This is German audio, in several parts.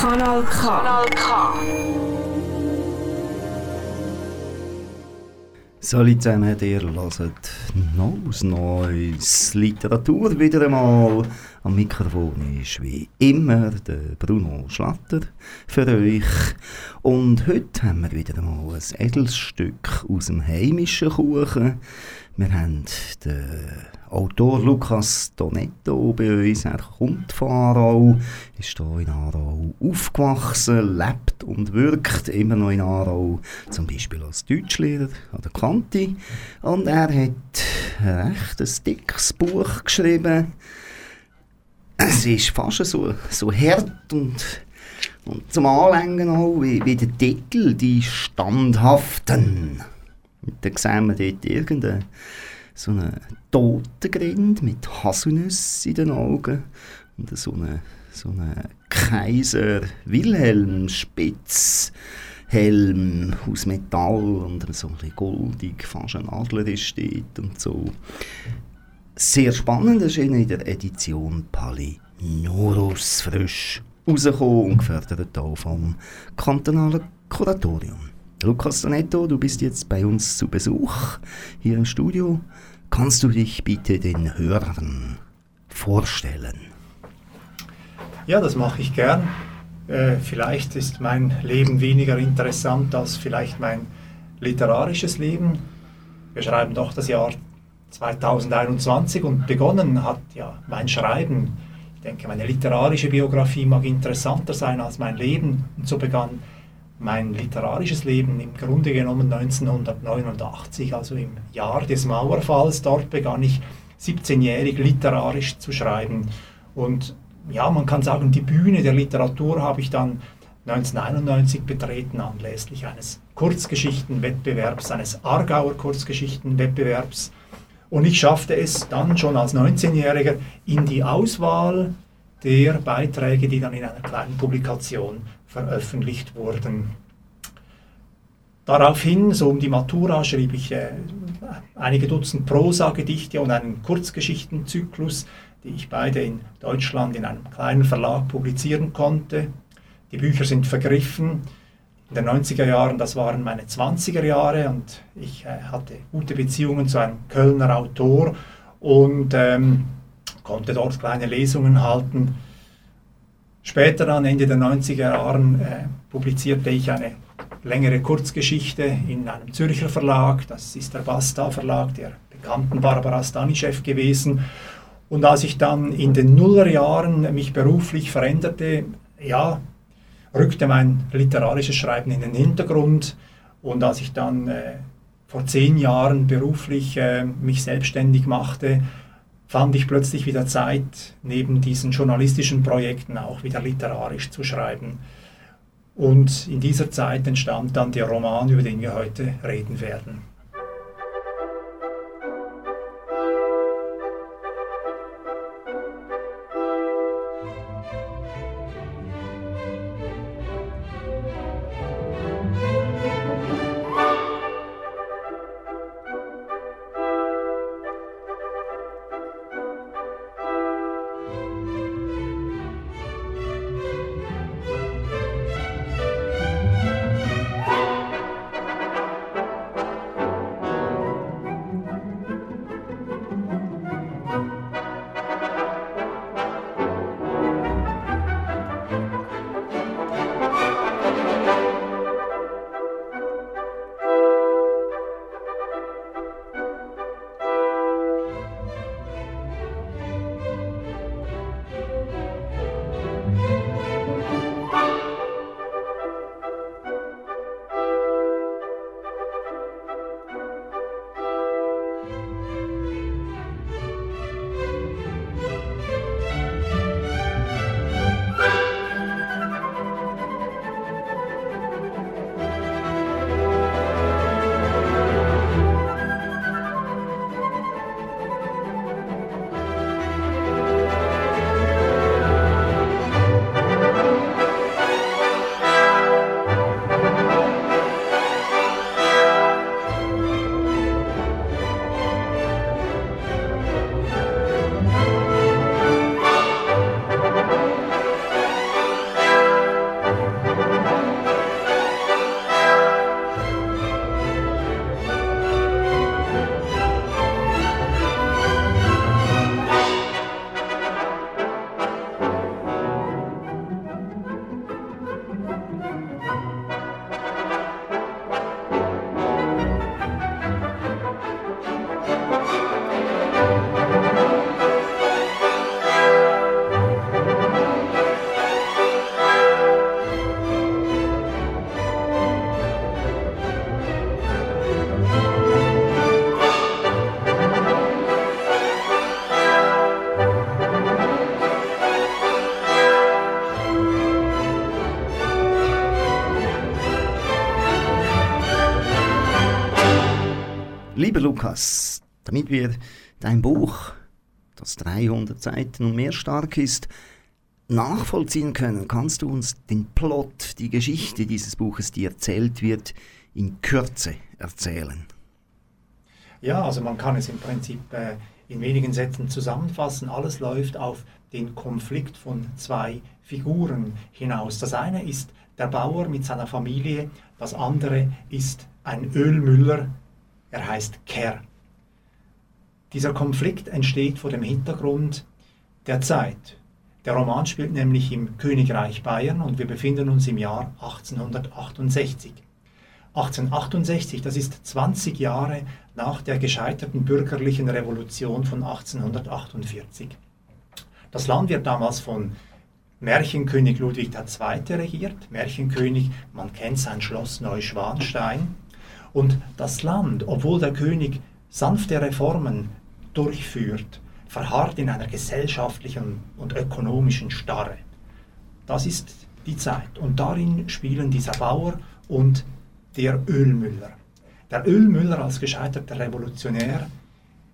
Kanal K. Kanal K. Salut zusammen, ihr hört Neues Neues Literatur wieder einmal. Am Mikrofon ist wie immer der Bruno Schlatter für euch. Und heute haben wir wieder einmal ein Edelstück aus dem heimischen Kuchen. Wir haben den Autor Lukas Donetto bei uns. Er kommt von Aarau, ist hier in Aarau aufgewachsen, lebt und wirkt immer noch in Aarau, zum Beispiel als Deutschlehrer an der Kante. Und er hat ein recht dickes Buch geschrieben. Es ist fast so, so hart und, und zum Anlängen auch, wie, wie der Titel, die Standhaften. Und dann sehen wir dort irgendeine so eine Totengrind mit Haselnüsse in den Augen und so eine, so eine Kaiser Wilhelm Spitz Helm aus Metall und so ein goldig, fast ein Adler steht und so. Sehr spannend erschien in der Edition Palinorus frisch rausgekommen und gefördert auch vom kantonalen Kuratorium. Lukas Donetto, du bist jetzt bei uns zu Besuch hier im Studio. Kannst du dich bitte den Hörern vorstellen? Ja, das mache ich gern. Äh, vielleicht ist mein Leben weniger interessant als vielleicht mein literarisches Leben. Wir schreiben doch das Jahr 2021 und begonnen hat ja mein Schreiben. Ich denke, meine literarische Biografie mag interessanter sein als mein Leben. Und so begann mein literarisches Leben im Grunde genommen 1989, also im Jahr des Mauerfalls. Dort begann ich 17-jährig literarisch zu schreiben. Und ja, man kann sagen, die Bühne der Literatur habe ich dann 1991 betreten anlässlich eines Kurzgeschichtenwettbewerbs, eines Aargauer Kurzgeschichtenwettbewerbs. Und ich schaffte es dann schon als 19-Jähriger in die Auswahl der Beiträge, die dann in einer kleinen Publikation veröffentlicht wurden. Daraufhin, so um die Matura, schrieb ich äh, einige Dutzend Prosa-Gedichte und einen Kurzgeschichtenzyklus, die ich beide in Deutschland in einem kleinen Verlag publizieren konnte. Die Bücher sind vergriffen. In den 90er Jahren, das waren meine 20er Jahre und ich äh, hatte gute Beziehungen zu einem Kölner Autor und ähm, konnte dort kleine Lesungen halten Später, dann Ende der 90er Jahren, äh, publizierte ich eine längere Kurzgeschichte in einem Zürcher Verlag. Das ist der Basta Verlag, der bekannten Barbara Stanischew gewesen. Und als ich dann in den Nullerjahren mich beruflich veränderte, ja, rückte mein literarisches Schreiben in den Hintergrund. Und als ich dann äh, vor zehn Jahren beruflich äh, mich selbstständig machte, fand ich plötzlich wieder Zeit, neben diesen journalistischen Projekten auch wieder literarisch zu schreiben. Und in dieser Zeit entstand dann der Roman, über den wir heute reden werden. Lukas, damit wir dein Buch, das 300 Seiten und mehr stark ist, nachvollziehen können, kannst du uns den Plot, die Geschichte dieses Buches, die erzählt wird, in Kürze erzählen? Ja, also man kann es im Prinzip äh, in wenigen Sätzen zusammenfassen. Alles läuft auf den Konflikt von zwei Figuren hinaus. Das eine ist der Bauer mit seiner Familie, das andere ist ein Ölmüller, er heißt Kerr. Dieser Konflikt entsteht vor dem Hintergrund der Zeit. Der Roman spielt nämlich im Königreich Bayern und wir befinden uns im Jahr 1868. 1868, das ist 20 Jahre nach der gescheiterten bürgerlichen Revolution von 1848. Das Land wird damals von Märchenkönig Ludwig II. regiert. Märchenkönig, man kennt sein Schloss Neuschwanstein. Und das Land, obwohl der König sanfte Reformen durchführt, verharrt in einer gesellschaftlichen und ökonomischen Starre. Das ist die Zeit. Und darin spielen dieser Bauer und der Ölmüller. Der Ölmüller als gescheiterter Revolutionär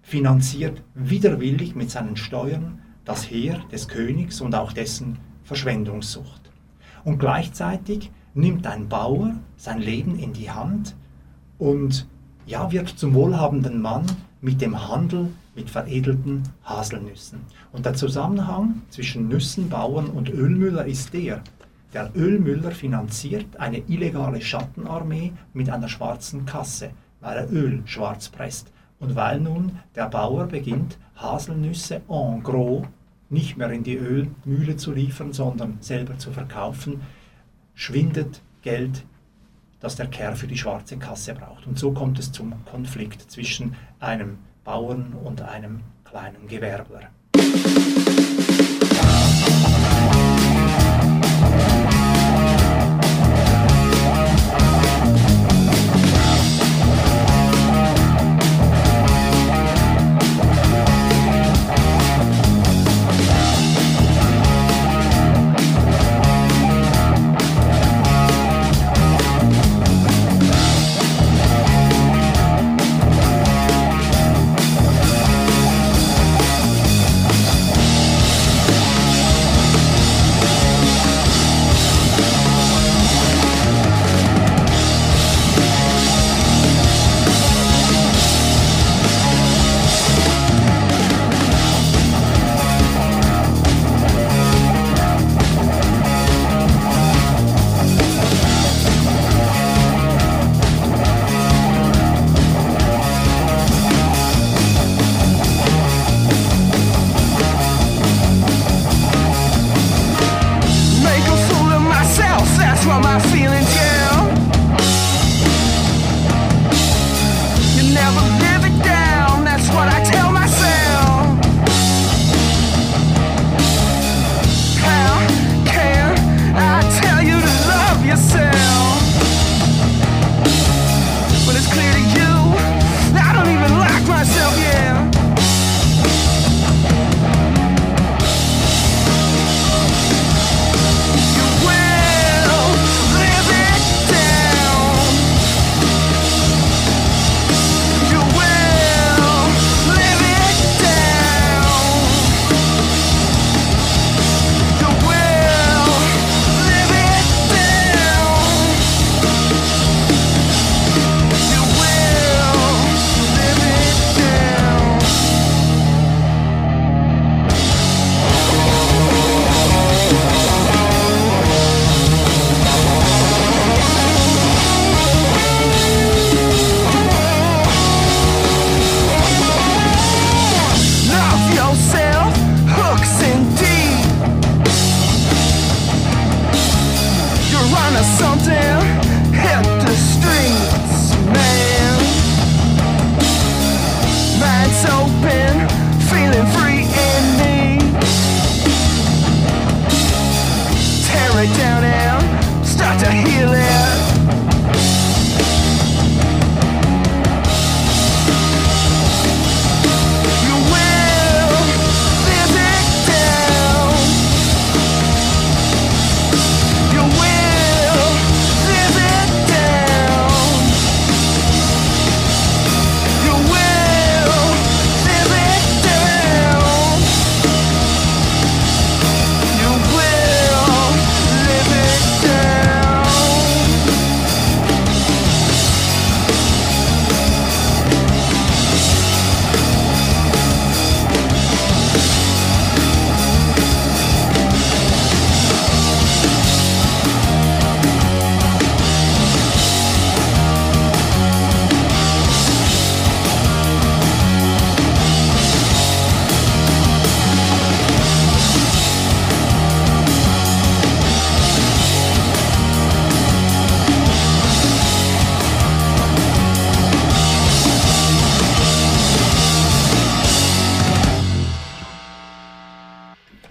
finanziert widerwillig mit seinen Steuern das Heer des Königs und auch dessen Verschwendungssucht. Und gleichzeitig nimmt ein Bauer sein Leben in die Hand und ja, wird zum wohlhabenden Mann mit dem Handel mit veredelten Haselnüssen. Und der Zusammenhang zwischen Nüssenbauern und Ölmüller ist der, der Ölmüller finanziert eine illegale Schattenarmee mit einer schwarzen Kasse, weil er Öl schwarz presst. Und weil nun der Bauer beginnt, Haselnüsse en gros nicht mehr in die Ölmühle zu liefern, sondern selber zu verkaufen, schwindet Geld, das der Kerl für die schwarze Kasse braucht. Und so kommt es zum Konflikt zwischen einem Bauern und einem kleinen Gewerbler.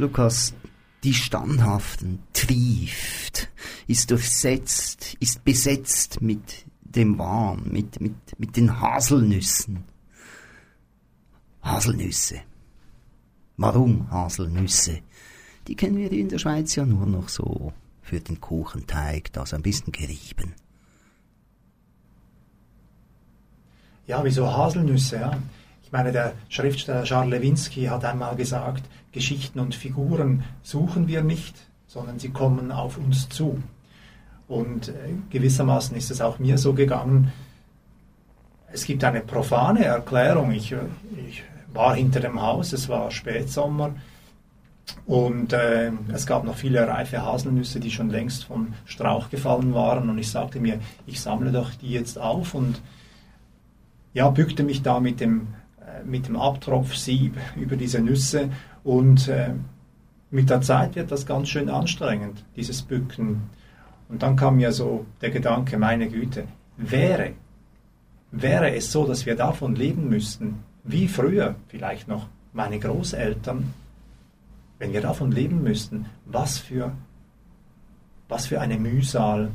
Lukas, die Standhaften trieft, ist durchsetzt, ist besetzt mit dem Wahn, mit, mit, mit den Haselnüssen. Haselnüsse. Warum Haselnüsse? Die kennen wir in der Schweiz ja nur noch so für den Kuchenteig, das ein bisschen gerieben. Ja, wieso Haselnüsse? Ja? Ich meine, der Schriftsteller Charles Lewinsky hat einmal gesagt, Geschichten und Figuren suchen wir nicht, sondern sie kommen auf uns zu. Und äh, gewissermaßen ist es auch mir so gegangen. Es gibt eine profane Erklärung. Ich, ich war hinter dem Haus, es war Spätsommer und äh, es gab noch viele reife Haselnüsse, die schon längst vom Strauch gefallen waren. Und ich sagte mir, ich sammle doch die jetzt auf und ja, bückte mich da mit dem, äh, mit dem Abtropfsieb über diese Nüsse. Und äh, mit der Zeit wird das ganz schön anstrengend, dieses Bücken. Und dann kam mir so der Gedanke, meine Güte, wäre, wäre es so, dass wir davon leben müssten, wie früher vielleicht noch meine Großeltern, wenn wir davon leben müssten, was für, was für eine Mühsal.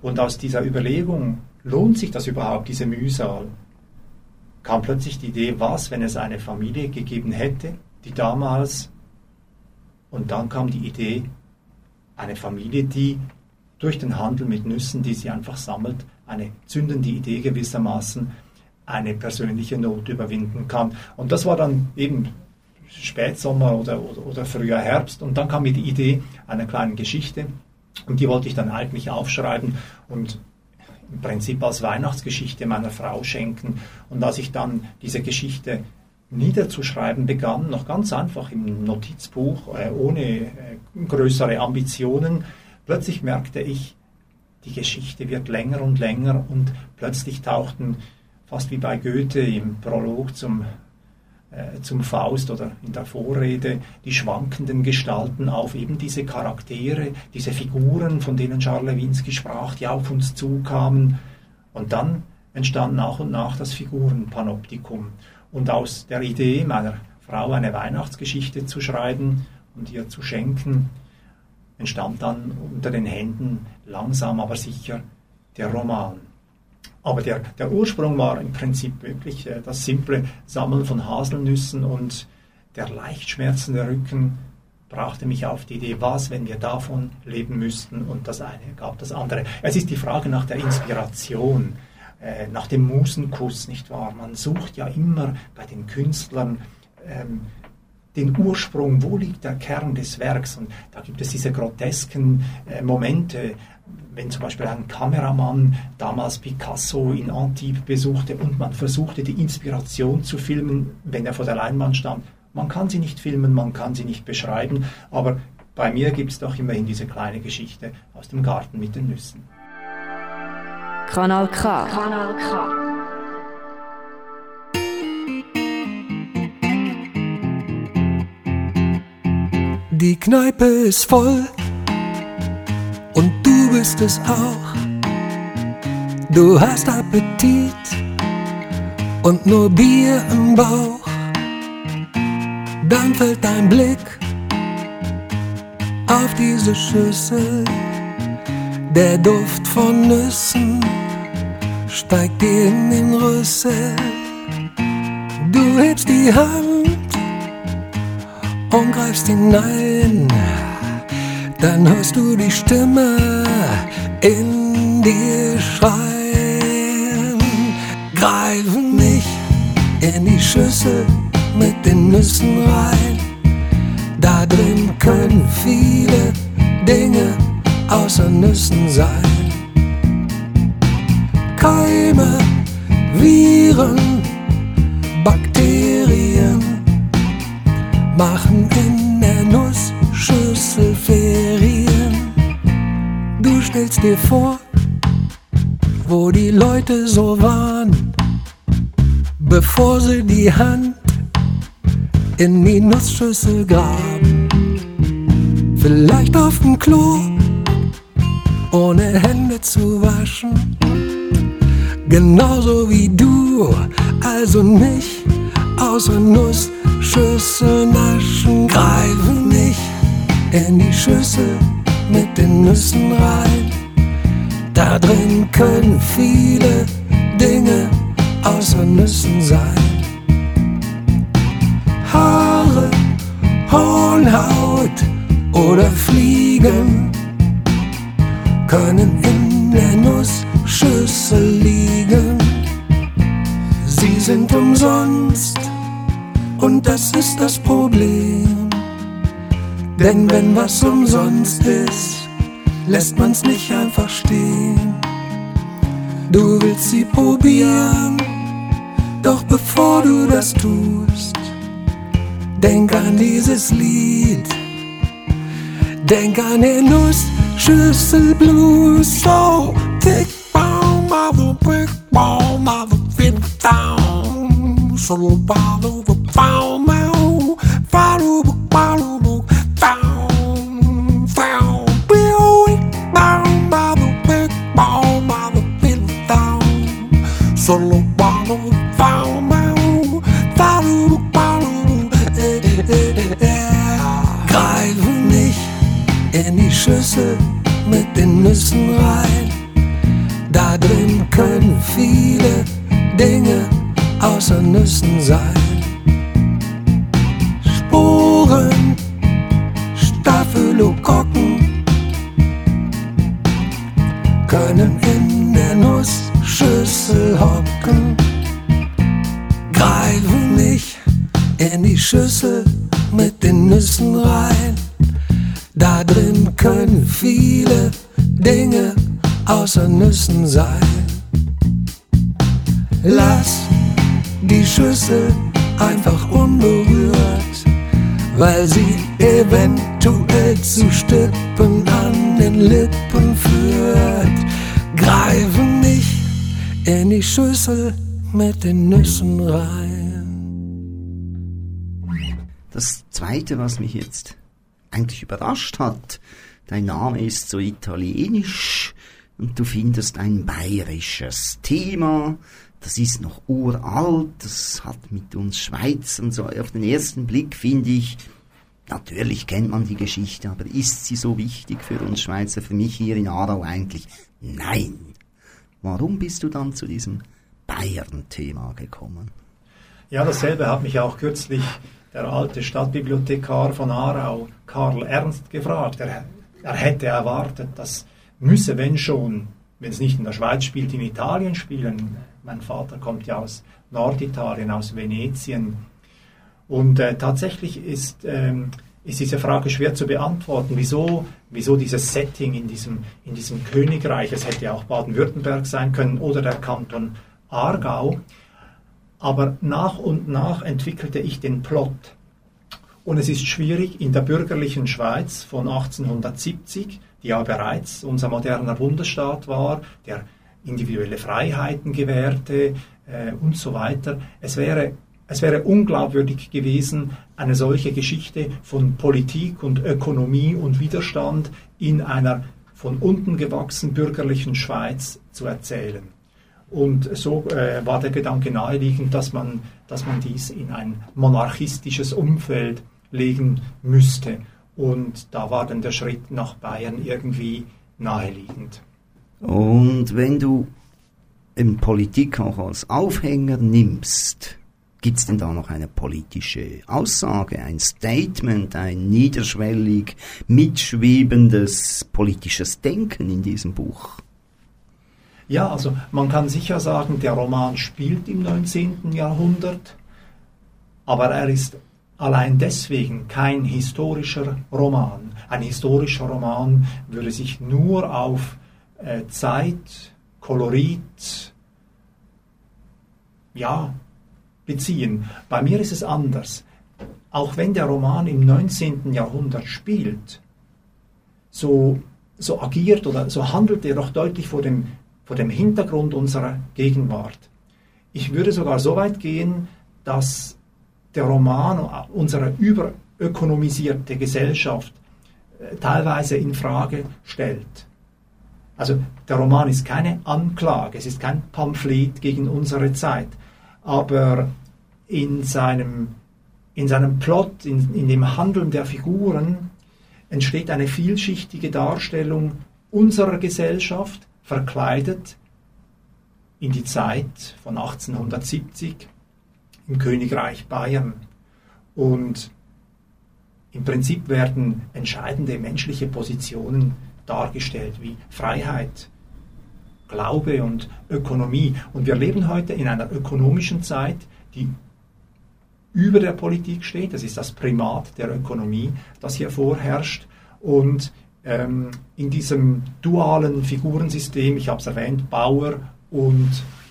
Und aus dieser Überlegung, lohnt sich das überhaupt, diese Mühsal, kam plötzlich die Idee, was, wenn es eine Familie gegeben hätte, die damals, und dann kam die Idee, eine Familie, die durch den Handel mit Nüssen, die sie einfach sammelt, eine zündende Idee gewissermaßen, eine persönliche Not überwinden kann. Und das war dann eben Spätsommer oder, oder, oder früher Herbst. Und dann kam mir die Idee einer kleinen Geschichte. Und die wollte ich dann eigentlich aufschreiben und im Prinzip als Weihnachtsgeschichte meiner Frau schenken. Und als ich dann diese Geschichte niederzuschreiben begann, noch ganz einfach im Notizbuch, äh, ohne äh, größere Ambitionen, plötzlich merkte ich, die Geschichte wird länger und länger und plötzlich tauchten fast wie bei Goethe im Prolog zum zum Faust oder in der Vorrede die schwankenden Gestalten auf, eben diese Charaktere, diese Figuren, von denen Charles Lewinsky sprach, die auf uns zukamen. Und dann entstand nach und nach das Figurenpanoptikum. Und aus der Idee meiner Frau eine Weihnachtsgeschichte zu schreiben und ihr zu schenken, entstand dann unter den Händen langsam aber sicher der Roman. Aber der, der Ursprung war im Prinzip wirklich äh, das simple Sammeln von Haselnüssen und der leicht schmerzende Rücken brachte mich auf die Idee, was, wenn wir davon leben müssten und das eine gab das andere. Es ist die Frage nach der Inspiration, äh, nach dem Musenkuss, nicht wahr? Man sucht ja immer bei den Künstlern ähm, den Ursprung, wo liegt der Kern des Werks? Und da gibt es diese grotesken äh, Momente, wenn zum Beispiel ein Kameramann damals Picasso in Antibes besuchte und man versuchte, die Inspiration zu filmen, wenn er vor der Leinwand stand. Man kann sie nicht filmen, man kann sie nicht beschreiben, aber bei mir gibt es doch immerhin diese kleine Geschichte aus dem Garten mit den Nüssen. Kanal K. Kanal K. Die Kneipe ist voll und du bist es auch. Du hast Appetit und nur Bier im Bauch. Dann fällt dein Blick auf diese Schüssel. Der Duft von Nüssen steigt dir in den Rüssel. Du hebst die Hand und greifst hinein dann hörst du die Stimme in dir schreien. Greif mich in die Schüssel mit den Nüssen rein. Da drin können viele Dinge außer Nüssen sein. Keime, Viren, Bakterien machen in der Nussschüssel Ferien stellst dir vor, wo die Leute so waren, bevor sie die Hand in die Nussschüssel graben. Vielleicht auf dem Klo, ohne Hände zu waschen. Genauso wie du, also nicht außer Nussschüssel naschen. Greifen mich in die Schüssel mit den Nüssen rein. Da drin können viele Dinge außer Nüssen sein. Haare, Hornhaut oder Fliegen können in der Nussschüssel liegen. Sie sind umsonst und das ist das Problem. Denn wenn was umsonst ist, lässt man's nicht einfach stehen. Du willst sie probieren, doch bevor du das tust, denk an dieses Lied. Denk an den Nussschüssel Blues. So, tick, boom, mother, big, boom, mother, fit down. So, bottle, boom, boom, follow, Nüssen rein. Da drin können viele Dinge außer Nüssen sein. Außer Nüssen sein. Lass die Schüssel einfach unberührt, weil sie eventuell zu Stippen an den Lippen führt. Greifen nicht in die Schüssel mit den Nüssen rein. Das zweite, was mich jetzt eigentlich überrascht hat, dein Name ist so italienisch und du findest ein bayerisches Thema. Das ist noch uralt, das hat mit uns Schweizern so auf den ersten Blick, finde ich, natürlich kennt man die Geschichte, aber ist sie so wichtig für uns Schweizer, für mich hier in Aarau eigentlich? Nein. Warum bist du dann zu diesem Bayern-Thema gekommen? Ja, dasselbe hat mich auch kürzlich der alte Stadtbibliothekar von Aarau, Karl Ernst, gefragt. Er, er hätte erwartet, das müsse, wenn schon, wenn es nicht in der Schweiz spielt, in Italien spielen. Mein Vater kommt ja aus Norditalien, aus Venetien. Und äh, tatsächlich ist, ähm, ist diese Frage schwer zu beantworten. Wieso, wieso dieses Setting in diesem, in diesem Königreich? Es hätte auch Baden-Württemberg sein können oder der Kanton Aargau. Aber nach und nach entwickelte ich den Plot. Und es ist schwierig, in der bürgerlichen Schweiz von 1870, die ja bereits unser moderner Bundesstaat war, der individuelle Freiheiten gewährte äh, und so weiter, es wäre, es wäre unglaubwürdig gewesen, eine solche Geschichte von Politik und Ökonomie und Widerstand in einer von unten gewachsenen bürgerlichen Schweiz zu erzählen. Und so äh, war der Gedanke naheliegend, dass man, dass man dies in ein monarchistisches Umfeld legen müsste. Und da war dann der Schritt nach Bayern irgendwie naheliegend. Und wenn du in Politik auch als Aufhänger nimmst, gibt es denn da noch eine politische Aussage, ein Statement, ein niederschwellig mitschwebendes politisches Denken in diesem Buch? Ja, also man kann sicher sagen, der Roman spielt im 19. Jahrhundert, aber er ist allein deswegen kein historischer Roman. Ein historischer Roman würde sich nur auf äh, Zeit, Kolorit, ja, beziehen. Bei mir ist es anders. Auch wenn der Roman im 19. Jahrhundert spielt, so, so agiert oder so handelt er doch deutlich vor dem vor dem Hintergrund unserer Gegenwart. Ich würde sogar so weit gehen, dass der Roman unsere überökonomisierte Gesellschaft äh, teilweise in Frage stellt. Also der Roman ist keine Anklage, es ist kein Pamphlet gegen unsere Zeit, aber in seinem, in seinem Plot, in, in dem Handeln der Figuren entsteht eine vielschichtige Darstellung unserer Gesellschaft, verkleidet in die Zeit von 1870 im Königreich Bayern. Und im Prinzip werden entscheidende menschliche Positionen dargestellt, wie Freiheit, Glaube und Ökonomie. Und wir leben heute in einer ökonomischen Zeit, die über der Politik steht. Das ist das Primat der Ökonomie, das hier vorherrscht. Und ähm, in diesem dualen Figurensystem, ich habe es erwähnt, Bauer und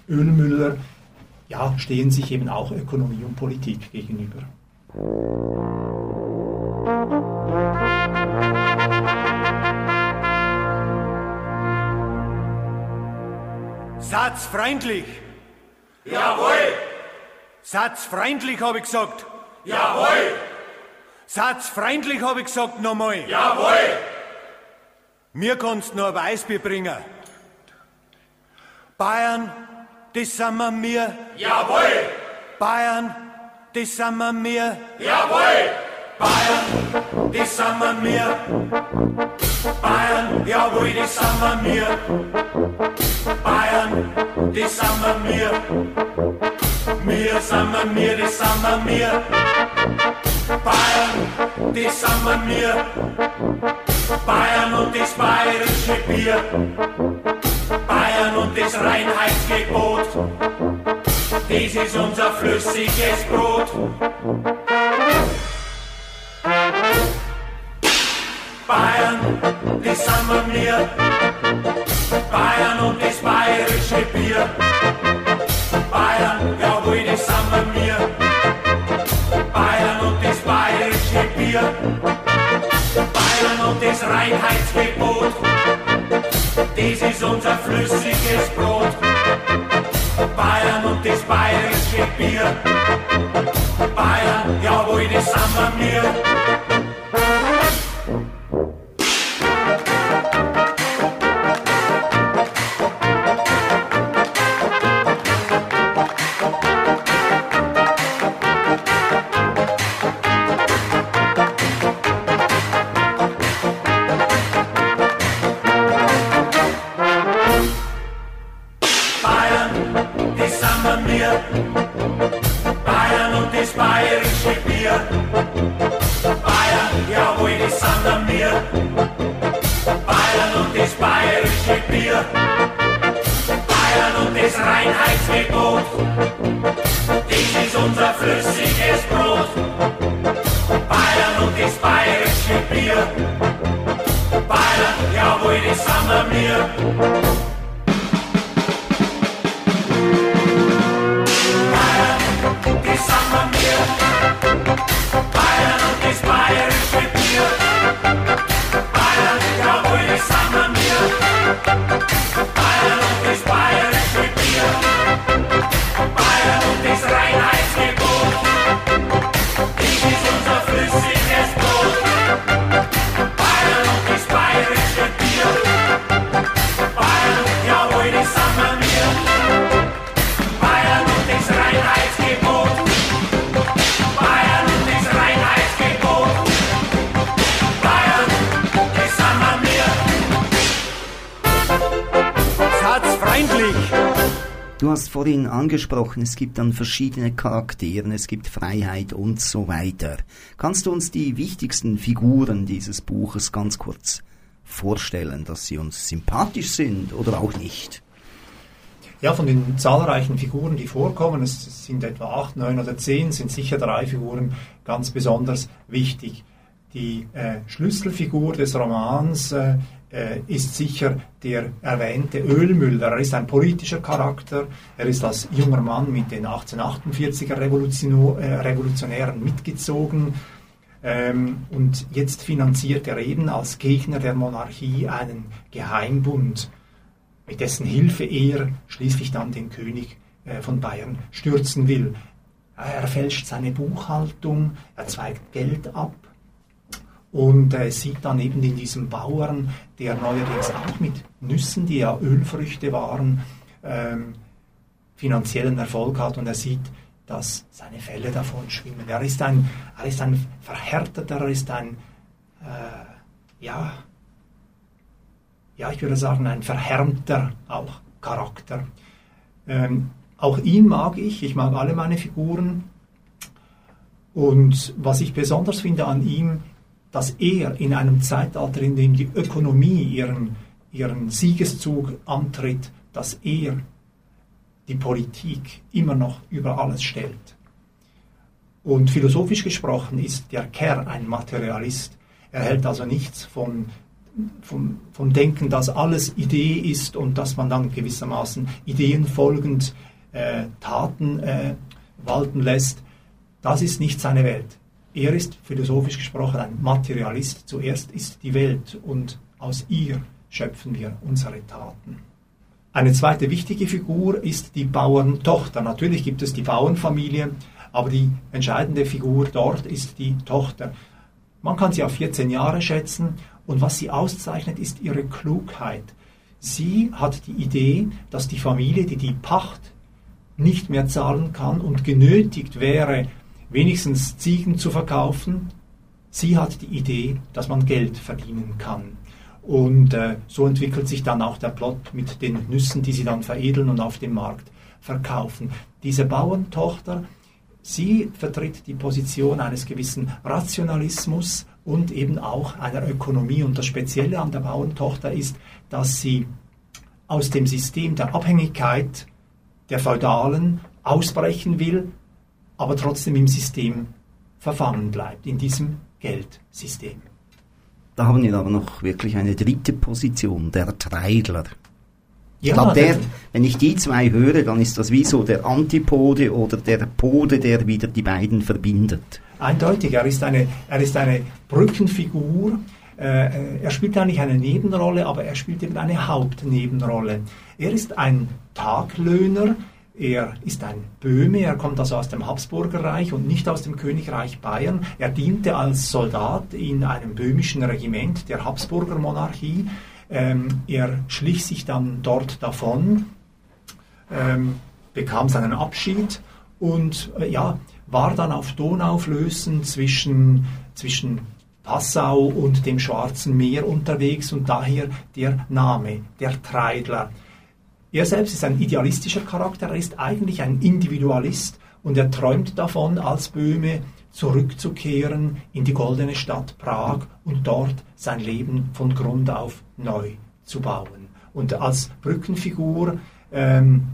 Ölmüller, ja, stehen sich eben auch Ökonomie und Politik gegenüber. Satzfreundlich. Jawohl. Satzfreundlich habe ich gesagt. Jawohl. Satzfreundlich habe ich gesagt nochmal. Jawohl. Mir kannst nur ein Weißbier bringen. Bayern, das sind wir mir. Jawohl. Bayern, das sind wir mir. Jawohl. Bayern, das sind wir mir. Bayern, jawohl, das sind wir mir. Bayern, das sind wir mir. Wir sind wir mir, das sind wir mir. Bayern, das sind wir mir. Bayern und das bayerische Bier. Bayern und das Reinheitsgebot. Das ist unser flüssiges Brot. Bayern, das sind wir mir. Bayern und das bayerische Bier. Bayern, jawohl, das sind wir mir. Bayern und das bayerische Bier. Bayern und das Reinheitsgebot. Das ist unser flüssiges Brot. Bayern und das bayerische Bier. Bayern, jawohl, das sind wir hast vorhin angesprochen, es gibt dann verschiedene Charaktere, es gibt Freiheit und so weiter. Kannst du uns die wichtigsten Figuren dieses Buches ganz kurz vorstellen, dass sie uns sympathisch sind oder auch nicht? Ja, von den zahlreichen Figuren, die vorkommen, es sind etwa acht, neun oder zehn, sind sicher drei Figuren ganz besonders wichtig. Die äh, Schlüsselfigur des Romans äh, ist sicher der erwähnte Ölmüller. Er ist ein politischer Charakter. Er ist als junger Mann mit den 1848er Revolution, äh, Revolutionären mitgezogen. Ähm, und jetzt finanziert er eben als Gegner der Monarchie einen Geheimbund mit dessen Hilfe er schließlich dann den König äh, von Bayern stürzen will. Er fälscht seine Buchhaltung, er zweigt Geld ab und äh, sieht dann eben in diesem Bauern, der neuerdings auch mit Nüssen, die ja Ölfrüchte waren, ähm, finanziellen Erfolg hat und er sieht, dass seine Fälle davon schwimmen. Er ist ein, er ist ein verhärteter, er ist ein äh, ja, ja, ich würde sagen, ein verhärmter auch Charakter. Ähm, auch ihn mag ich, ich mag alle meine Figuren. Und was ich besonders finde an ihm, dass er in einem Zeitalter, in dem die Ökonomie ihren, ihren Siegeszug antritt, dass er die Politik immer noch über alles stellt. Und philosophisch gesprochen ist der Kerr ein Materialist. Er hält also nichts von, vom, vom Denken, dass alles Idee ist und dass man dann gewissermaßen Ideen folgend äh, Taten äh, walten lässt. Das ist nicht seine Welt. Er ist philosophisch gesprochen ein Materialist. Zuerst ist die Welt und aus ihr schöpfen wir unsere Taten. Eine zweite wichtige Figur ist die Bauerntochter. Natürlich gibt es die Bauernfamilie, aber die entscheidende Figur dort ist die Tochter. Man kann sie auf 14 Jahre schätzen und was sie auszeichnet, ist ihre Klugheit. Sie hat die Idee, dass die Familie, die die Pacht nicht mehr zahlen kann und genötigt wäre, wenigstens Ziegen zu verkaufen, sie hat die Idee, dass man Geld verdienen kann. Und äh, so entwickelt sich dann auch der Plot mit den Nüssen, die sie dann veredeln und auf dem Markt verkaufen. Diese Bauerntochter Sie vertritt die Position eines gewissen Rationalismus und eben auch einer Ökonomie. Und das Spezielle an der Bauerntochter ist, dass sie aus dem System der Abhängigkeit der Feudalen ausbrechen will, aber trotzdem im System verfangen bleibt, in diesem Geldsystem. Da haben wir aber noch wirklich eine dritte Position, der Treidler. Ich Ja, glaube, der, der- wenn ich die zwei höre, dann ist das wie so der Antipode oder der Pode, der wieder die beiden verbindet. Eindeutig, er ist eine, er ist eine Brückenfigur. Äh, er spielt eigentlich eine Nebenrolle, aber er spielt eben eine Hauptnebenrolle. Er ist ein Taglöhner, er ist ein Böhme, er kommt also aus dem Habsburgerreich und nicht aus dem Königreich Bayern. Er diente als Soldat in einem böhmischen Regiment der Habsburger Monarchie. Ähm, er schlich sich dann dort davon, ähm, bekam seinen Abschied und äh, ja, war dann auf Donauflößen zwischen, zwischen Passau und dem Schwarzen Meer unterwegs und daher der Name, der Treidler. Er selbst ist ein idealistischer Charakter, er ist eigentlich ein Individualist und er träumt davon, als Böhme zurückzukehren in die goldene Stadt Prag und dort sein Leben von Grund auf neu zu bauen. Und als Brückenfigur ähm,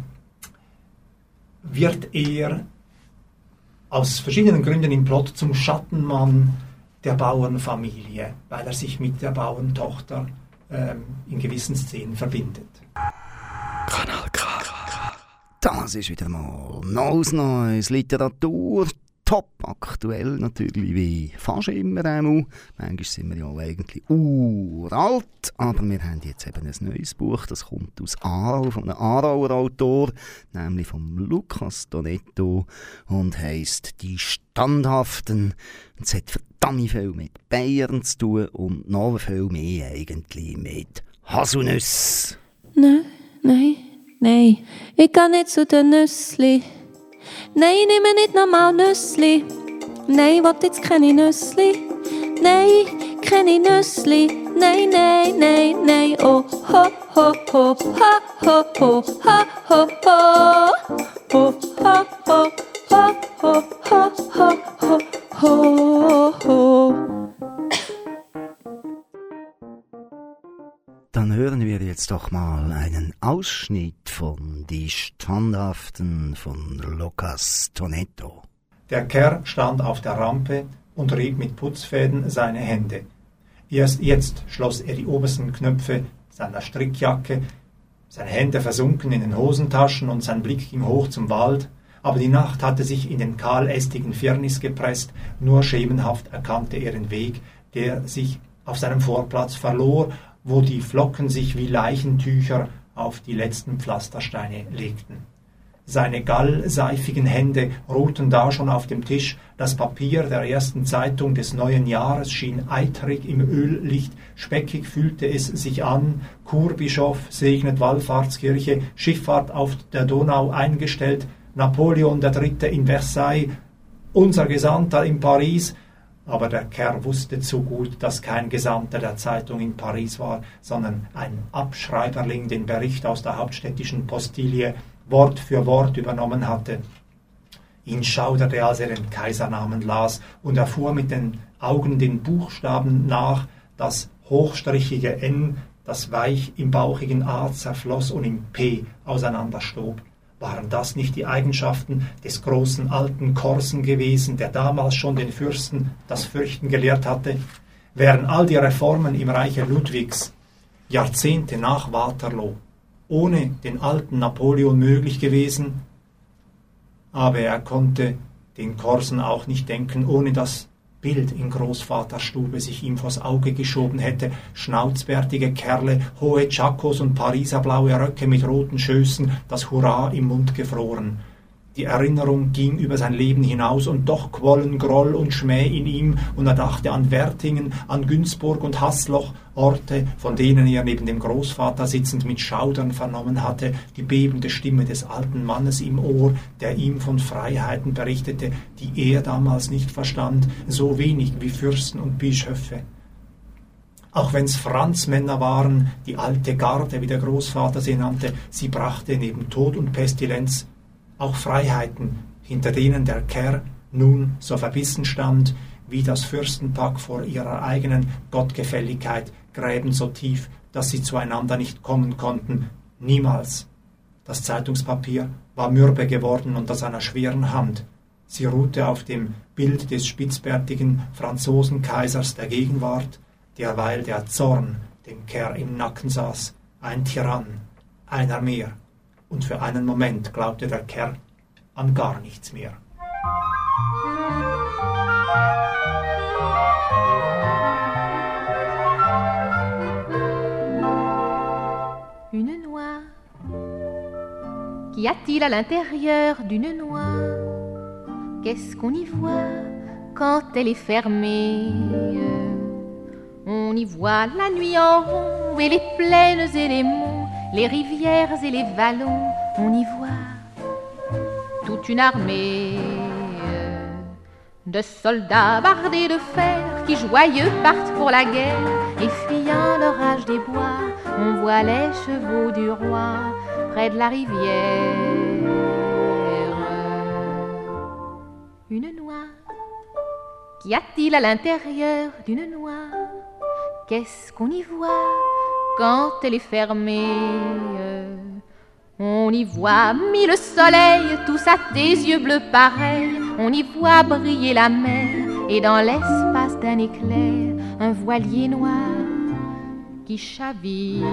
wird er aus verschiedenen Gründen im Plot zum Schattenmann der Bauernfamilie, weil er sich mit der Bauerntochter ähm, in gewissen Szenen verbindet. Das ist wieder mal Neues Neues, Literatur, top aktuell natürlich, wie fast immer einmal. Manchmal sind wir ja auch eigentlich uralt, aber wir haben jetzt eben ein neues Buch, das kommt aus Aarau, von einem Aarauer Autor, nämlich vom Lukas Donetto und heisst «Die Standhaften». Es hat verdammt viel mit Bayern zu tun und noch viel mehr eigentlich mit Haselnüsse. Nein, nein, nein. Ich gehe nicht zu den Nüssli. Nein, ich nehme nicht nochmal Nüssli. Nein, will jetzt keine Nüssli. Nein, keine Nüssli. Nein, nein, nein, nein. Oh, ho, ho, ho, ha, ho, ho, ha, ho, ho. Oh, ho, ho, ho, ho, ho, ho, ho, ho, ho. Dann hören wir jetzt doch mal einen Ausschnitt von Die Standhaften von Lucas Tonetto. Der Kerl stand auf der Rampe und rieb mit Putzfäden seine Hände. Erst jetzt schloss er die obersten Knöpfe seiner Strickjacke, seine Hände versunken in den Hosentaschen und sein Blick ging hoch zum Wald, aber die Nacht hatte sich in den kahlästigen Firnis gepresst, nur schemenhaft erkannte er den Weg, der sich auf seinem Vorplatz verlor, wo die Flocken sich wie Leichentücher auf die letzten Pflastersteine legten. Seine gallseifigen Hände ruhten da schon auf dem Tisch, das Papier der ersten Zeitung des neuen Jahres schien eitrig im Öllicht, speckig fühlte es sich an, Kurbischof segnet Wallfahrtskirche, Schifffahrt auf der Donau eingestellt, Napoleon III. in Versailles, unser Gesandter in Paris, aber der Kerr wusste zu gut, dass kein Gesandter der Zeitung in Paris war, sondern ein Abschreiberling den Bericht aus der hauptstädtischen Postille Wort für Wort übernommen hatte. Ihn schauderte, als er den Kaisernamen las und erfuhr mit den Augen den Buchstaben nach, das hochstrichige N, das weich im bauchigen A zerfloss und im P auseinanderstob. Waren das nicht die Eigenschaften des großen alten Korsen gewesen, der damals schon den Fürsten das Fürchten gelehrt hatte? Wären all die Reformen im Reiche Ludwigs Jahrzehnte nach Waterloo ohne den alten Napoleon möglich gewesen? Aber er konnte den Korsen auch nicht denken, ohne das Bild in Großvaters Stube sich ihm vors Auge geschoben hätte, schnauzbärtige Kerle, hohe Chakos und Pariser blaue Röcke mit roten Schößen, das Hurra im Mund gefroren. Die Erinnerung ging über sein Leben hinaus und doch quollen Groll und Schmäh in ihm und er dachte an Wertingen, an Günzburg und Hassloch, Orte, von denen er neben dem Großvater sitzend mit Schaudern vernommen hatte, die bebende Stimme des alten Mannes im Ohr, der ihm von Freiheiten berichtete, die er damals nicht verstand, so wenig wie Fürsten und Bischöfe. Auch wenn's Franzmänner waren, die alte Garde, wie der Großvater sie nannte, sie brachte neben Tod und Pestilenz auch Freiheiten, hinter denen der Kerr nun so verbissen stand, wie das Fürstenpack vor ihrer eigenen Gottgefälligkeit, Gräben so tief, dass sie zueinander nicht kommen konnten, niemals. Das Zeitungspapier war mürbe geworden unter seiner schweren Hand. Sie ruhte auf dem Bild des spitzbärtigen Franzosenkaisers der Gegenwart, derweil der Zorn dem Kerr im Nacken saß, ein Tyrann, einer mehr und für einen Moment glaubte der Kerl an gar nichts mehr. Une noix. Qu'y a-t-il à l'intérieur d'une noix? Qu'est-ce qu'on y voit quand elle est fermée? On y voit la nuit en rond et les plaines et les monts les rivières et les vallons, on y voit toute une armée de soldats bardés de fer qui joyeux partent pour la guerre. Et fuyant l'orage des bois, on voit les chevaux du roi près de la rivière. Une noix, qu'y a-t-il à l'intérieur d'une noix? Qu'est-ce qu'on y voit? Quand elle est fermée. On y voit mille soleils, tous à tes yeux bleus pareils. On y voit briller la mer, et dans l'espace d'un éclair, un voilier noir qui chavire.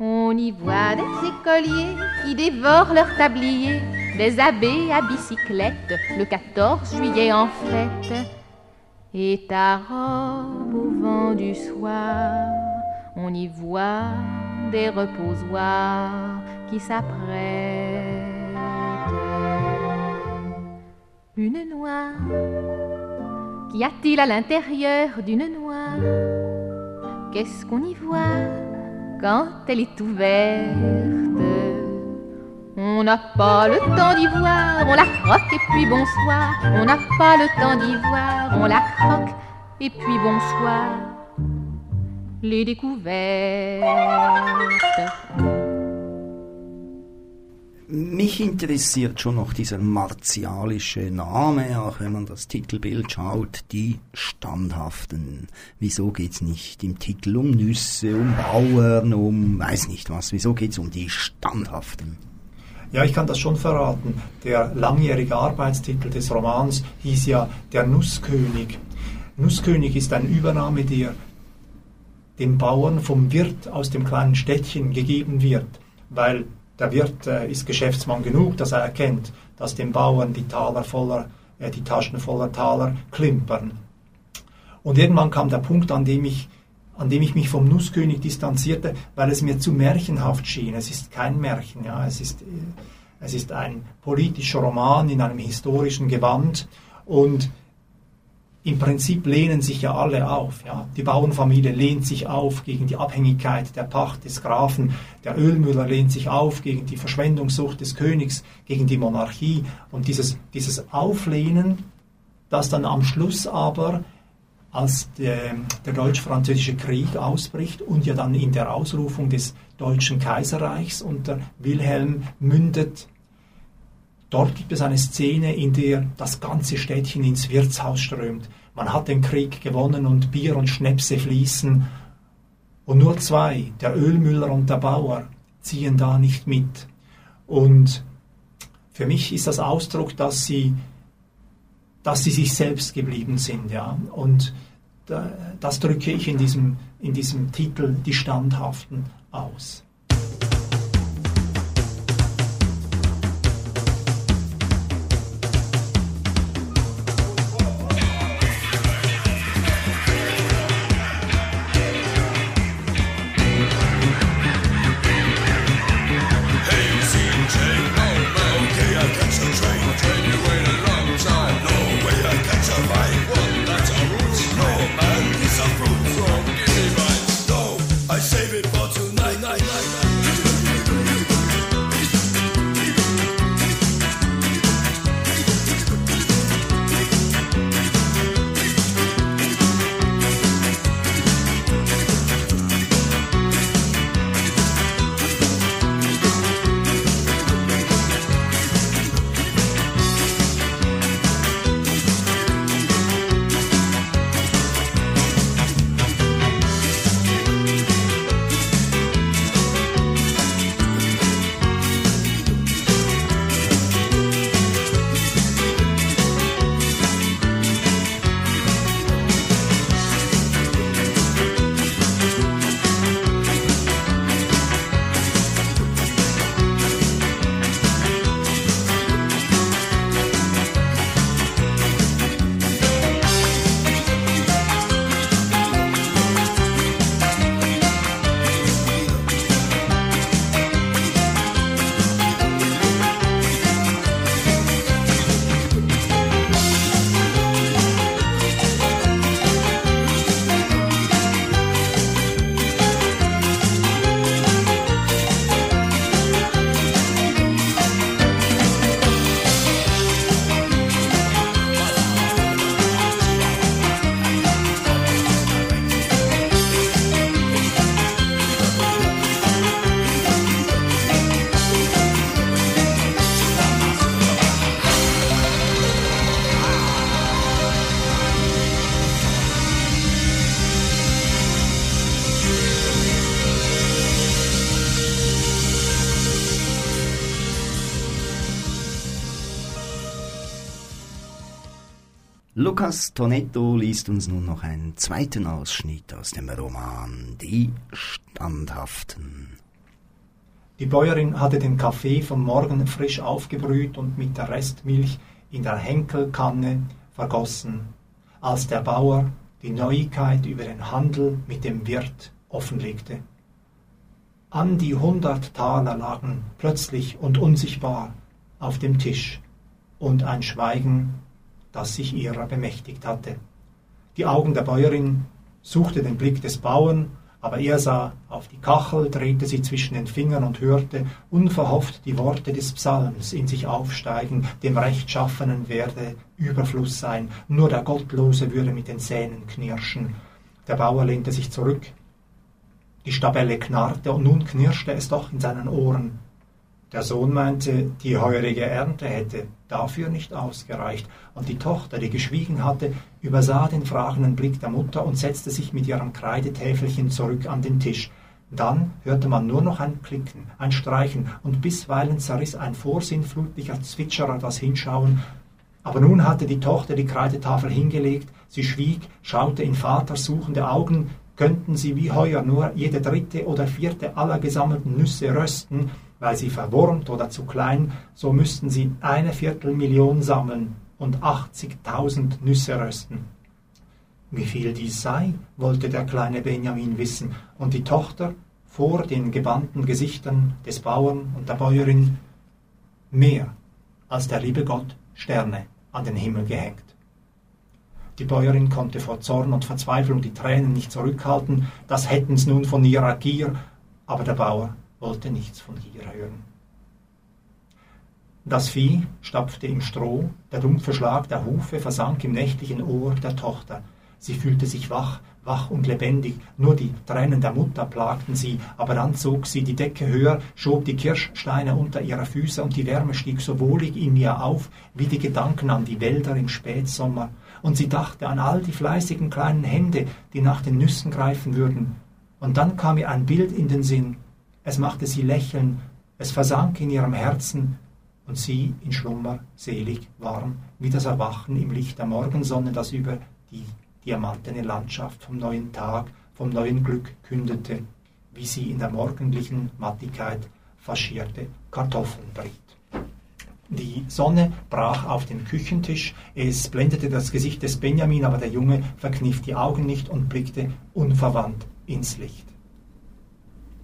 On y voit des écoliers qui dévorent leur tablier, des abbés à bicyclette, le 14 juillet en fête et ta robe au vent du soir, on y voit des reposoirs qui s'apprêtent. Une noix, qu'y a-t-il à l'intérieur d'une noix? Qu'est-ce qu'on y voit quand elle est ouverte? On n'a pas le temps d'y voir, on la croque et puis bonsoir. On n'a pas le temps d'y voir, on la croque et puis bonsoir. Les découvertes. Mich interessiert schon noch dieser martialische Name, auch wenn man das Titelbild schaut, die Standhaften. Wieso geht's nicht im Titel um Nüsse, um Bauern, um weiß nicht was, wieso geht's um die Standhaften? Ja, ich kann das schon verraten. Der langjährige Arbeitstitel des Romans hieß ja Der Nusskönig. Nusskönig ist ein Übernahme, der dem Bauern vom Wirt aus dem kleinen Städtchen gegeben wird, weil der Wirt äh, ist Geschäftsmann genug, dass er erkennt, dass dem Bauern die Taler voller, äh, die Taschen voller Taler klimpern. Und irgendwann kam der Punkt, an dem ich an dem ich mich vom Nusskönig distanzierte, weil es mir zu märchenhaft schien. Es ist kein Märchen, ja, es ist, es ist ein politischer Roman in einem historischen Gewand und im Prinzip lehnen sich ja alle auf. Ja. Die Bauernfamilie lehnt sich auf gegen die Abhängigkeit der Pacht des Grafen, der Ölmüller lehnt sich auf gegen die Verschwendungssucht des Königs, gegen die Monarchie. Und dieses, dieses Auflehnen dass dann am Schluss aber, als der, der deutsch-französische Krieg ausbricht und ja dann in der Ausrufung des deutschen Kaiserreichs unter Wilhelm mündet, dort gibt es eine Szene, in der das ganze Städtchen ins Wirtshaus strömt. Man hat den Krieg gewonnen und Bier und Schnäpse fließen. Und nur zwei, der Ölmüller und der Bauer, ziehen da nicht mit. Und für mich ist das Ausdruck, dass sie, dass sie sich selbst geblieben sind. Ja? Und das drücke ich in diesem, in diesem Titel Die Standhaften aus. Lukas Tonetto liest uns nun noch einen zweiten Ausschnitt aus dem Roman Die Standhaften. Die Bäuerin hatte den Kaffee vom Morgen frisch aufgebrüht und mit der Restmilch in der Henkelkanne vergossen, als der Bauer die Neuigkeit über den Handel mit dem Wirt offenlegte. An die hundert Taler lagen plötzlich und unsichtbar auf dem Tisch und ein Schweigen das sich ihrer bemächtigt hatte. Die Augen der Bäuerin suchte den Blick des Bauern, aber er sah auf die Kachel, drehte sie zwischen den Fingern und hörte unverhofft die Worte des Psalms in sich aufsteigen, dem Rechtschaffenen werde Überfluss sein, nur der Gottlose würde mit den Zähnen knirschen. Der Bauer lehnte sich zurück. Die Stabelle knarrte und nun knirschte es doch in seinen Ohren. Der Sohn meinte, die heurige Ernte hätte dafür nicht ausgereicht, und die Tochter, die geschwiegen hatte, übersah den fragenden Blick der Mutter und setzte sich mit ihrem Kreidetäfelchen zurück an den Tisch. Dann hörte man nur noch ein Klicken, ein Streichen, und bisweilen zerriss ein vorsinnflutlicher Zwitscherer das Hinschauen. Aber nun hatte die Tochter die Kreidetafel hingelegt, sie schwieg, schaute in Vaters suchende Augen, könnten sie wie heuer nur jede dritte oder vierte aller gesammelten Nüsse rösten, weil sie verwurmt oder zu klein, so müssten sie eine Viertelmillion sammeln und 80.000 Nüsse rösten. Wie viel dies sei, wollte der kleine Benjamin wissen, und die Tochter, vor den gebannten Gesichtern des Bauern und der Bäuerin, mehr als der liebe Gott Sterne an den Himmel gehängt. Die Bäuerin konnte vor Zorn und Verzweiflung die Tränen nicht zurückhalten, das hätten's nun von ihrer Gier, aber der Bauer wollte nichts von hier hören. Das Vieh stapfte im Stroh, der dumpfe Schlag der Hufe versank im nächtlichen Ohr der Tochter. Sie fühlte sich wach, wach und lebendig, nur die Tränen der Mutter plagten sie, aber dann zog sie die Decke höher, schob die Kirschsteine unter ihre Füße und die Wärme stieg so wohlig in ihr auf, wie die Gedanken an die Wälder im Spätsommer, und sie dachte an all die fleißigen kleinen Hände, die nach den Nüssen greifen würden. Und dann kam ihr ein Bild in den Sinn, es machte sie lächeln, es versank in ihrem Herzen, und sie in Schlummer selig warm, wie das Erwachen im Licht der Morgensonne, das über die diamantene Landschaft vom neuen Tag, vom neuen Glück kündete, wie sie in der morgendlichen Mattigkeit faschierte Kartoffeln briet. Die Sonne brach auf den Küchentisch, es blendete das Gesicht des Benjamin, aber der Junge verkniff die Augen nicht und blickte unverwandt ins Licht.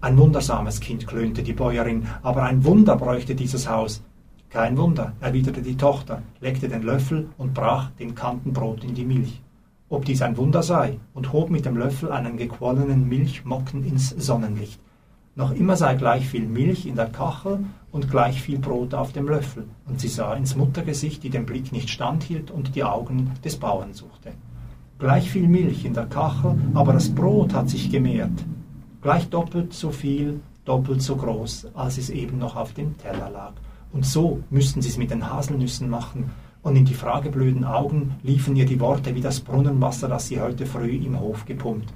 Ein wundersames Kind, klönte die Bäuerin, aber ein Wunder bräuchte dieses Haus. Kein Wunder, erwiderte die Tochter, leckte den Löffel und brach den Kanten Brot in die Milch. Ob dies ein Wunder sei, und hob mit dem Löffel einen gequollenen Milchmocken ins Sonnenlicht. Noch immer sei gleich viel Milch in der Kachel und gleich viel Brot auf dem Löffel, und sie sah ins Muttergesicht, die den Blick nicht standhielt und die Augen des Bauern suchte. Gleich viel Milch in der Kachel, aber das Brot hat sich gemehrt. Gleich doppelt so viel, doppelt so groß, als es eben noch auf dem Teller lag. Und so müssten sie es mit den Haselnüssen machen. Und in die frageblöden Augen liefen ihr die Worte wie das Brunnenwasser, das sie heute früh im Hof gepumpt.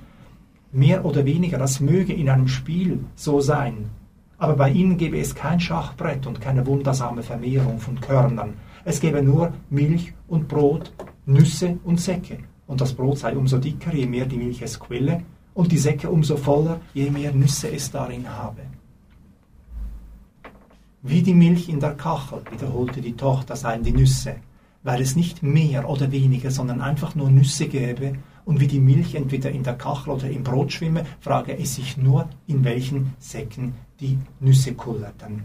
Mehr oder weniger, das möge in einem Spiel so sein. Aber bei ihnen gäbe es kein Schachbrett und keine wundersame Vermehrung von Körnern. Es gäbe nur Milch und Brot, Nüsse und Säcke. Und das Brot sei umso dicker, je mehr die Milch es quelle, und die Säcke umso voller, je mehr Nüsse es darin habe. Wie die Milch in der Kachel, wiederholte die Tochter, seien die Nüsse, weil es nicht mehr oder weniger, sondern einfach nur Nüsse gäbe, und wie die Milch entweder in der Kachel oder im Brot schwimme, frage es sich nur, in welchen Säcken die Nüsse kullerten.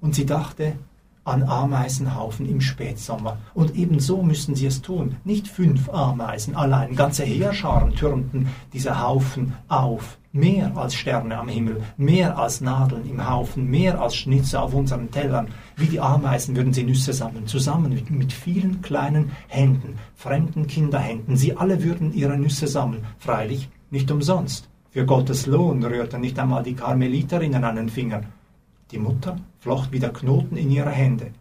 Und sie dachte, an Ameisenhaufen im Spätsommer. Und ebenso müssten sie es tun. Nicht fünf Ameisen allein, ganze Heerscharen türmten diese Haufen auf. Mehr als Sterne am Himmel, mehr als Nadeln im Haufen, mehr als Schnitze auf unseren Tellern. Wie die Ameisen würden sie Nüsse sammeln, zusammen mit, mit vielen kleinen Händen, fremden Kinderhänden. Sie alle würden ihre Nüsse sammeln, freilich nicht umsonst. Für Gottes Lohn rührten nicht einmal die Karmeliterinnen einen Finger. Die Mutter flocht wieder Knoten in ihre Hände.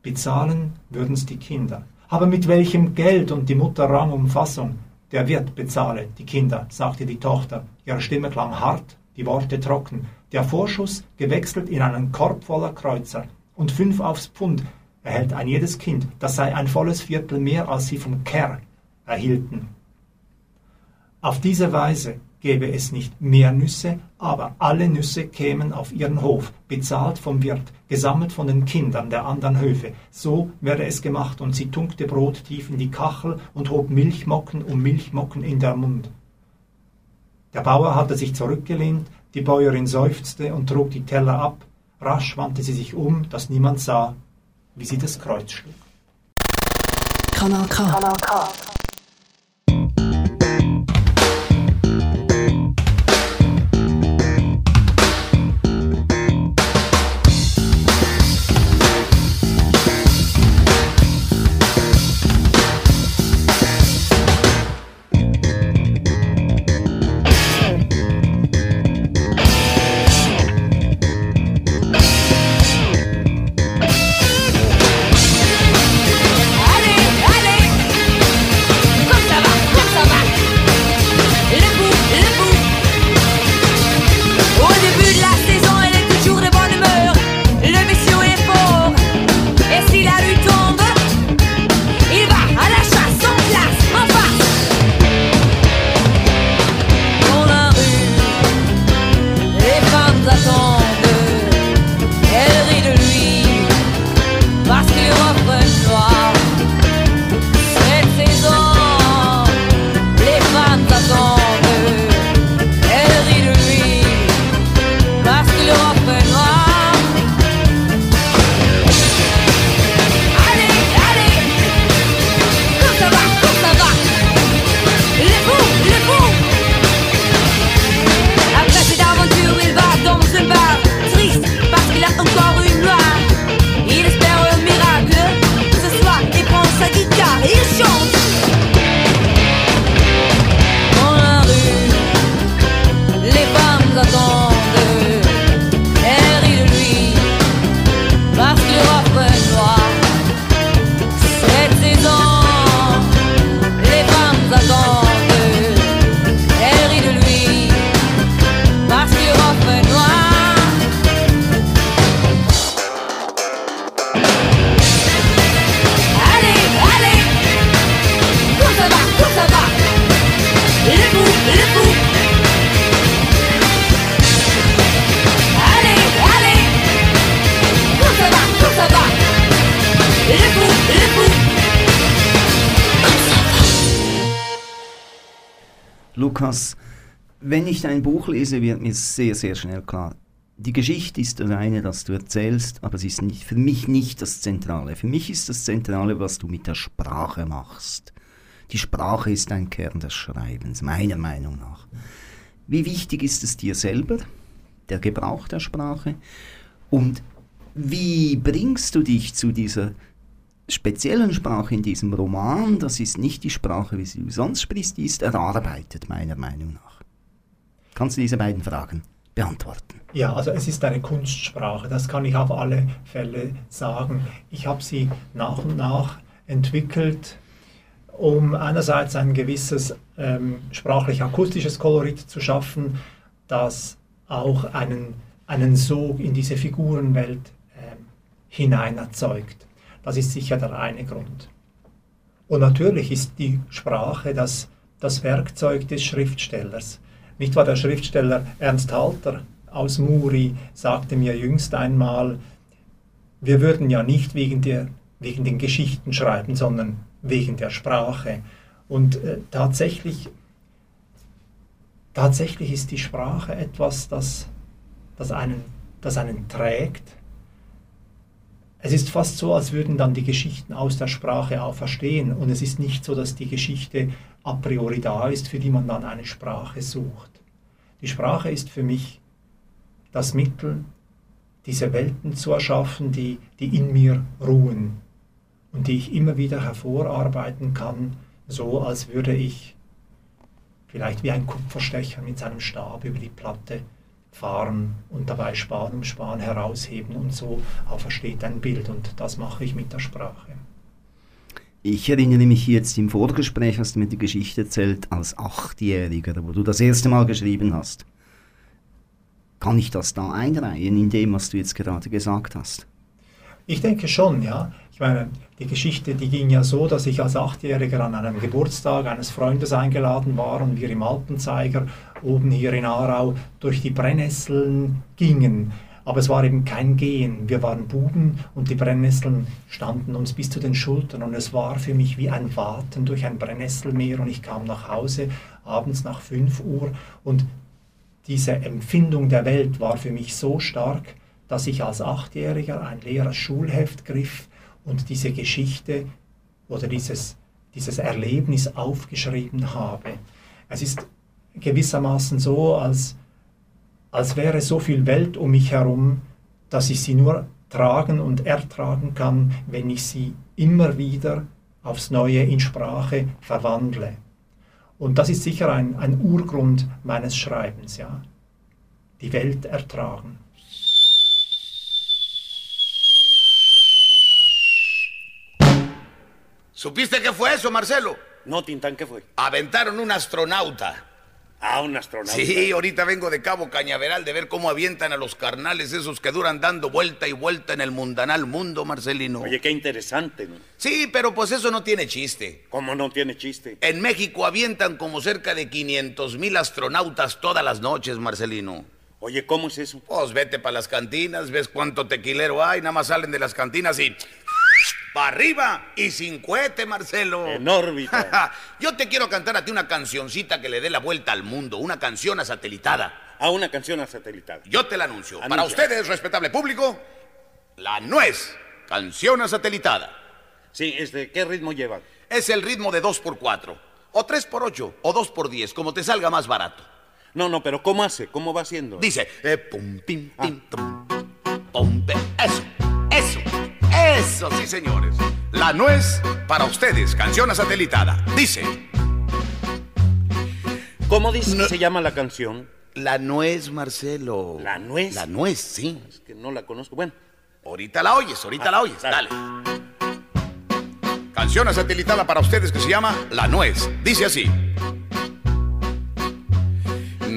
Bezahlen würden's die Kinder. Aber mit welchem Geld? Und die Mutter rang um Fassung. Der Wirt bezahle die Kinder, sagte die Tochter. Ihre Stimme klang hart, die Worte trocken. Der Vorschuss gewechselt in einen Korb voller Kreuzer. Und fünf aufs Pfund erhält ein jedes Kind. Das sei ein volles Viertel mehr, als sie vom Kerr erhielten. Auf diese Weise gäbe es nicht mehr Nüsse, aber alle Nüsse kämen auf ihren Hof, bezahlt vom Wirt, gesammelt von den Kindern der anderen Höfe. So werde es gemacht, und sie tunkte Brot tief in die Kachel und hob Milchmocken um Milchmocken in der Mund. Der Bauer hatte sich zurückgelehnt, die Bäuerin seufzte und trug die Teller ab. Rasch wandte sie sich um, dass niemand sah, wie sie das Kreuz schlug. Kanal K. Kanal K. ich dein Buch lese, wird mir sehr, sehr schnell klar, die Geschichte ist das eine, das du erzählst, aber sie ist nicht, für mich nicht das Zentrale. Für mich ist das Zentrale, was du mit der Sprache machst. Die Sprache ist ein Kern des Schreibens, meiner Meinung nach. Wie wichtig ist es dir selber, der Gebrauch der Sprache? Und wie bringst du dich zu dieser speziellen Sprache in diesem Roman? Das ist nicht die Sprache, wie sie sonst sprichst, die ist erarbeitet, meiner Meinung nach. Kannst du diese beiden Fragen beantworten? Ja, also es ist eine Kunstsprache, das kann ich auf alle Fälle sagen. Ich habe sie nach und nach entwickelt, um einerseits ein gewisses ähm, sprachlich-akustisches Kolorit zu schaffen, das auch einen, einen Sog in diese Figurenwelt ähm, hinein erzeugt. Das ist sicher der eine Grund. Und natürlich ist die Sprache das, das Werkzeug des Schriftstellers. Nicht wahr, der Schriftsteller Ernst Halter aus Muri sagte mir jüngst einmal, wir würden ja nicht wegen, der, wegen den Geschichten schreiben, sondern wegen der Sprache. Und äh, tatsächlich, tatsächlich ist die Sprache etwas, das, das, einen, das einen trägt. Es ist fast so, als würden dann die Geschichten aus der Sprache auch verstehen. Und es ist nicht so, dass die Geschichte a priori da ist, für die man dann eine Sprache sucht. Die Sprache ist für mich das Mittel, diese Welten zu erschaffen, die, die in mir ruhen und die ich immer wieder hervorarbeiten kann, so als würde ich vielleicht wie ein Kupferstecher mit seinem Stab über die Platte fahren und dabei Span um Span herausheben und so aufersteht ein Bild und das mache ich mit der Sprache. Ich erinnere mich jetzt im Vorgespräch, hast du mir die Geschichte erzählt, als Achtjähriger, wo du das erste Mal geschrieben hast. Kann ich das da einreihen in dem, was du jetzt gerade gesagt hast? Ich denke schon, ja. Ich meine, die Geschichte, die ging ja so, dass ich als Achtjähriger an einem Geburtstag eines Freundes eingeladen war und wir im Alpenzeiger oben hier in Aarau durch die Brennnesseln gingen. Aber es war eben kein Gehen. Wir waren Buben und die Brennnesseln standen uns bis zu den Schultern und es war für mich wie ein Warten durch ein Brennnesselmeer und ich kam nach Hause abends nach 5 Uhr und diese Empfindung der Welt war für mich so stark, dass ich als Achtjähriger ein leeres Schulheft griff und diese Geschichte oder dieses, dieses Erlebnis aufgeschrieben habe. Es ist gewissermaßen so, als, als wäre so viel Welt um mich herum, dass ich sie nur tragen und ertragen kann, wenn ich sie immer wieder aufs Neue in Sprache verwandle. Und das ist sicher ein, ein Urgrund meines Schreibens, ja. Die Welt ertragen. ¿Supiste qué fue eso, Marcelo? No, Tintán, ¿qué fue? Aventaron un astronauta. Ah, un astronauta. Sí, ahorita vengo de Cabo Cañaveral de ver cómo avientan a los carnales esos que duran dando vuelta y vuelta en el mundanal mundo, Marcelino. Oye, qué interesante, ¿no? Sí, pero pues eso no tiene chiste. ¿Cómo no tiene chiste? En México avientan como cerca de 500 mil astronautas todas las noches, Marcelino. Oye, ¿cómo es eso? Pues vete para las cantinas, ves cuánto tequilero hay, nada más salen de las cantinas y... para arriba y sin cohete, Marcelo. En órbita. Yo te quiero cantar a ti una cancioncita que le dé la vuelta al mundo, una canción a satelitada. A una canción a satelitada. Yo te la anuncio. Anuncia. Para ustedes, respetable público, la nuez, canción a satelitada. Sí, este, ¿qué ritmo lleva? Es el ritmo de 2x4, o 3x8, o 2x10, como te salga más barato. No, no, pero ¿cómo hace? ¿Cómo va haciendo? Dice, eh, pum, pim, Ah. tim, tum, pum, eso, eso, sí, señores. La nuez para ustedes, canción a satelitada. Dice, ¿Cómo dice No- que se llama la canción? la nuez, Marcelo. ¿La nuez? La nuez, sí. Es que no la conozco. Bueno, Ahorita la oyes, ahorita Ah, la oyes. dale. Dale. Canción a satelitada para ustedes que se llama La Nuez. Dice así.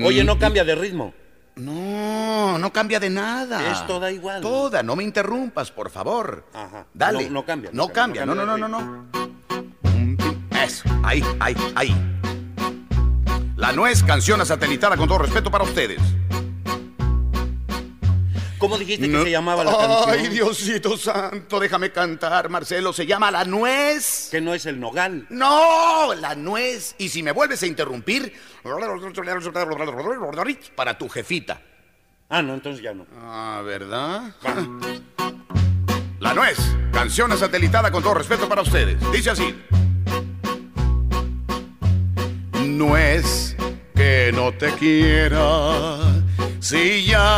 oye, Mm, no cambia de ritmo. No, no cambia de nada. Es toda igual. Toda, no me interrumpas, por favor. Ajá. Dale. No- no cambia, No no cambia, no, cambia, no, no no, no, no. Eso, ahí, ahí, ahí. La nuez, canción a satelitada con todo respeto para ustedes. ¿Cómo dijiste que se llamaba la canción? Ay, Diosito santo, déjame cantar, Marcelo. Se llama La Nuez. Que no es el nogal. No, la nuez. Y si me vuelves a interrumpir, para tu jefita. Ah, no, entonces ya no. Ah, ¿verdad? La nuez, canción satelitada con todo respeto para ustedes. Dice así. Nuez que no te quiera si ya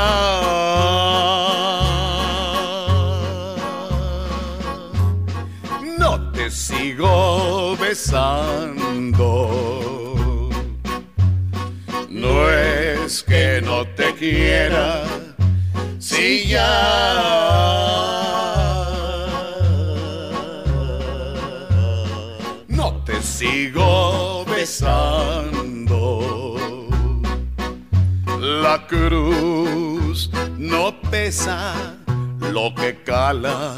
no te sigo besando. No es que no te quiera si ya no te sigo besando. La cruz no pesa lo que cala.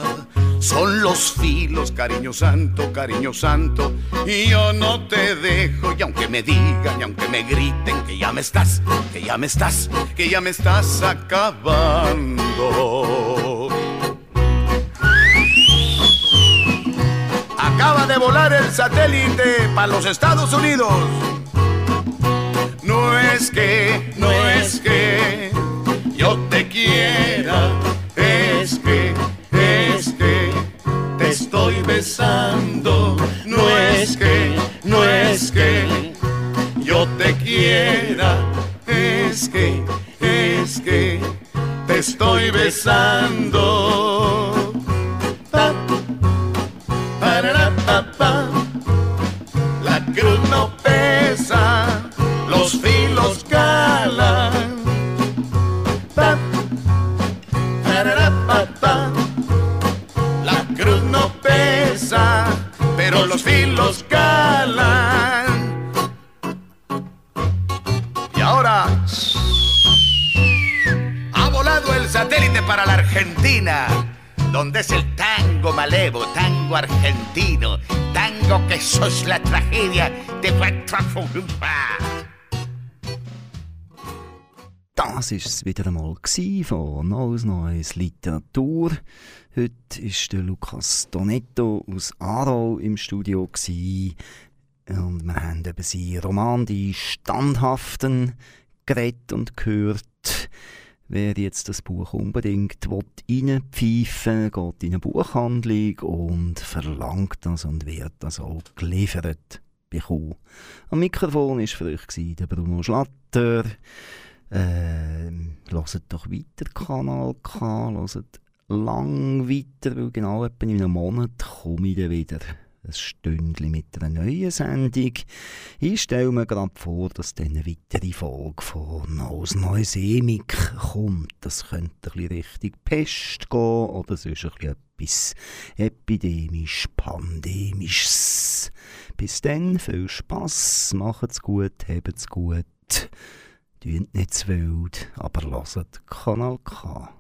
Son los filos, cariño santo, cariño santo. Y yo no te dejo, y aunque me digan, y aunque me griten que ya me estás, que ya me estás, que ya me estás acabando. Acaba de volar el satélite para los Estados Unidos. No es que, no es que yo te quiera, es que, es que te estoy besando. No es que, no es que yo te quiera, es que, es que te estoy besando. Donde es el tango malevo, tango argentino, tango que sos la tragedia de Das war es wieder einmal von Neues Neues Literatur. Heute ist der Lukas Donetto aus Aarau im Studio und wir haben über seinen Roman «Die Standhaften» geredet und gehört. Wer jetzt das Buch unbedingt reinpfeifen will, geht in eine Buchhandlung und verlangt das und wird das auch geliefert bekommen. Am Mikrofon war für euch der Bruno Schlatter. Ähm, hört doch weiter Kanal K, hört lang weiter, weil genau etwa in einem Monat komme ich dann wieder ein Stündchen mit einer neuen Sendung. Ich stelle mir gerade vor, dass dann eine weitere Folge von «Aus Neusemik» kommt. Das könnte ein bisschen Richtung Pest gehen oder sonst etwas epidemisch, pandemisches. Bis dann, viel Spass, macht's gut, habt's gut. Tönt nicht zu wild, aber hört Kanal K.